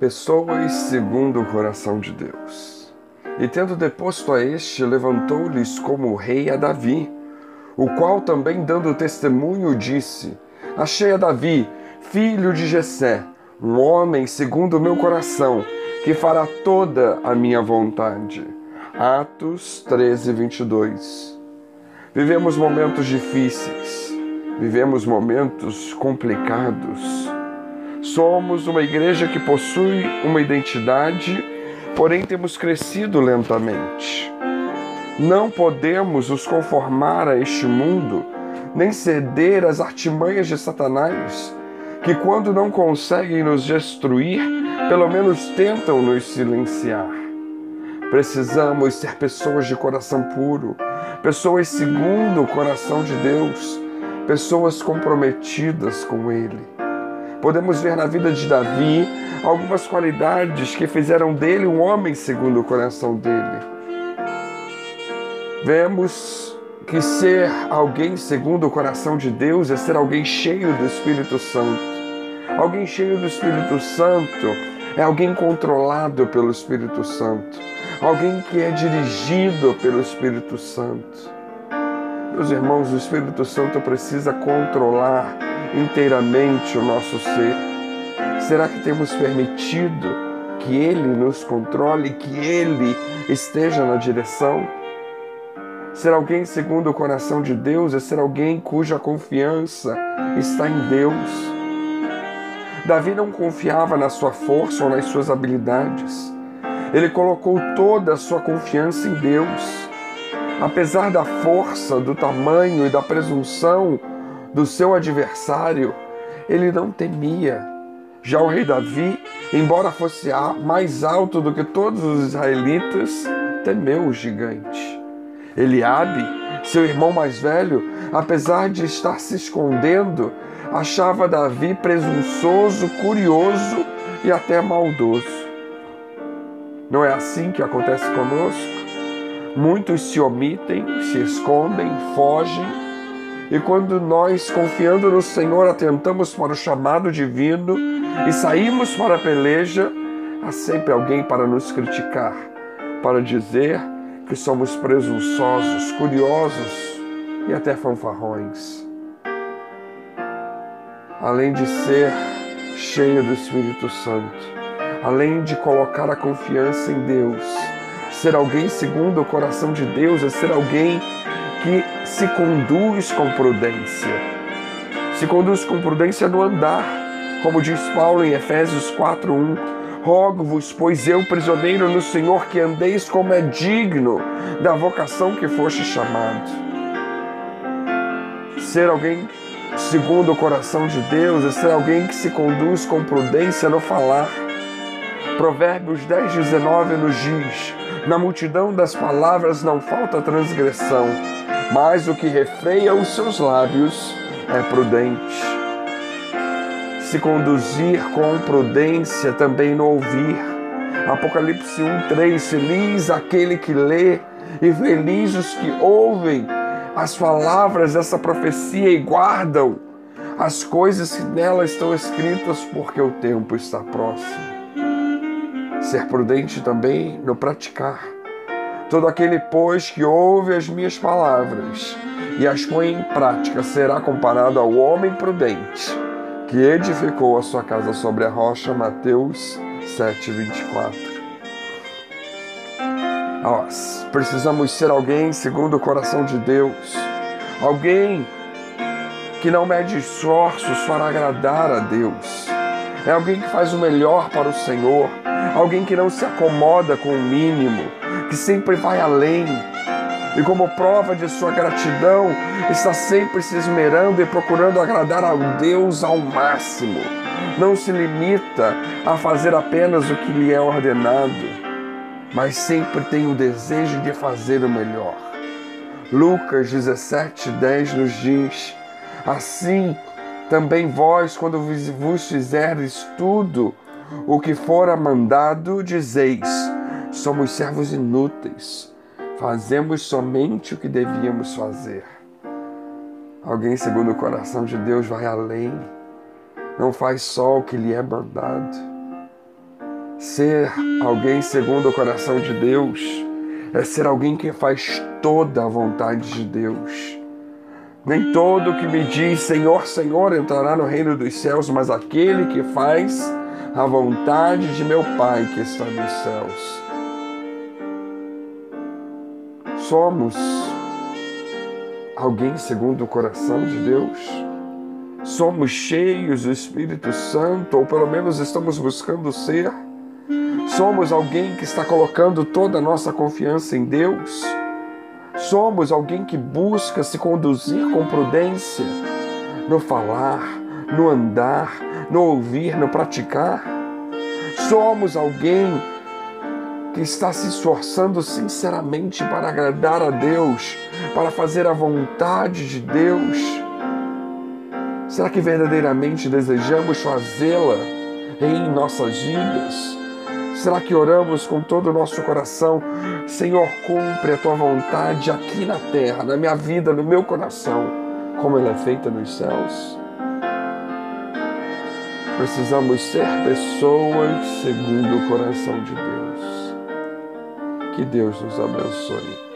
Pessoas segundo o coração de Deus. E tendo deposto a este, levantou-lhes como rei a Davi, o qual também dando testemunho disse: Achei a Davi, filho de Jessé, um homem segundo o meu coração, que fará toda a minha vontade. Atos 13, 22. Vivemos momentos difíceis, vivemos momentos complicados Somos uma igreja que possui uma identidade, porém temos crescido lentamente. Não podemos nos conformar a este mundo, nem ceder às artimanhas de Satanás, que, quando não conseguem nos destruir, pelo menos tentam nos silenciar. Precisamos ser pessoas de coração puro, pessoas segundo o coração de Deus, pessoas comprometidas com Ele podemos ver na vida de Davi algumas qualidades que fizeram dele um homem segundo o coração dele. Vemos que ser alguém segundo o coração de Deus é ser alguém cheio do Espírito Santo. Alguém cheio do Espírito Santo é alguém controlado pelo Espírito Santo. Alguém que é dirigido pelo Espírito Santo. Meus irmãos, o Espírito Santo precisa controlar inteiramente o nosso ser? Será que temos permitido que Ele nos controle, que Ele esteja na direção? Ser alguém segundo o coração de Deus é ser alguém cuja confiança está em Deus. Davi não confiava na sua força ou nas suas habilidades. Ele colocou toda a sua confiança em Deus. Apesar da força, do tamanho e da presunção do seu adversário, ele não temia. Já o rei Davi, embora fosse mais alto do que todos os israelitas, temeu o gigante. Eliabe, seu irmão mais velho, apesar de estar se escondendo, achava Davi presunçoso, curioso e até maldoso. Não é assim que acontece conosco? Muitos se omitem, se escondem, fogem e quando nós, confiando no Senhor, atentamos para o chamado divino e saímos para a peleja, há sempre alguém para nos criticar, para dizer que somos presunçosos, curiosos e até fanfarrões. Além de ser cheio do Espírito Santo, além de colocar a confiança em Deus, ser alguém segundo o coração de Deus é ser alguém que se conduz com prudência. Se conduz com prudência no andar, como diz Paulo em Efésios 4:1. Rogo-vos, pois eu, prisioneiro no Senhor, que andeis como é digno da vocação que foste chamado. Ser alguém segundo o coração de Deus é ser alguém que se conduz com prudência no falar. Provérbios 10, 19 nos diz: Na multidão das palavras não falta transgressão mas o que refreia os seus lábios é prudente. Se conduzir com prudência também no ouvir. Apocalipse 1:3 Feliz aquele que lê e feliz os que ouvem as palavras dessa profecia e guardam as coisas que nela estão escritas, porque o tempo está próximo. Ser prudente também no praticar Todo aquele, pois, que ouve as minhas palavras e as põe em prática será comparado ao homem prudente que edificou a sua casa sobre a rocha. Mateus 7:24. Nós precisamos ser alguém segundo o coração de Deus, alguém que não mede esforços para agradar a Deus. É alguém que faz o melhor para o Senhor, alguém que não se acomoda com o mínimo, que sempre vai além. E como prova de sua gratidão, está sempre se esmerando e procurando agradar ao Deus ao máximo. Não se limita a fazer apenas o que lhe é ordenado, mas sempre tem o desejo de fazer o melhor. Lucas 17, 10 nos diz: Assim também vós, quando vos fizerdes tudo o que fora mandado, dizeis: Somos servos inúteis. Fazemos somente o que devíamos fazer. Alguém segundo o coração de Deus vai além. Não faz só o que lhe é mandado. Ser alguém segundo o coração de Deus é ser alguém que faz toda a vontade de Deus. Nem todo que me diz Senhor, Senhor entrará no reino dos céus, mas aquele que faz a vontade de meu Pai que está nos céus. Somos alguém segundo o coração de Deus? Somos cheios do Espírito Santo, ou pelo menos estamos buscando ser? Somos alguém que está colocando toda a nossa confiança em Deus? Somos alguém que busca se conduzir com prudência no falar, no andar, no ouvir, no praticar? Somos alguém que está se esforçando sinceramente para agradar a Deus, para fazer a vontade de Deus? Será que verdadeiramente desejamos fazê-la em nossas vidas? Será que oramos com todo o nosso coração? Senhor, cumpre a tua vontade aqui na terra, na minha vida, no meu coração, como ela é feita nos céus? Precisamos ser pessoas segundo o coração de Deus. Que Deus nos abençoe.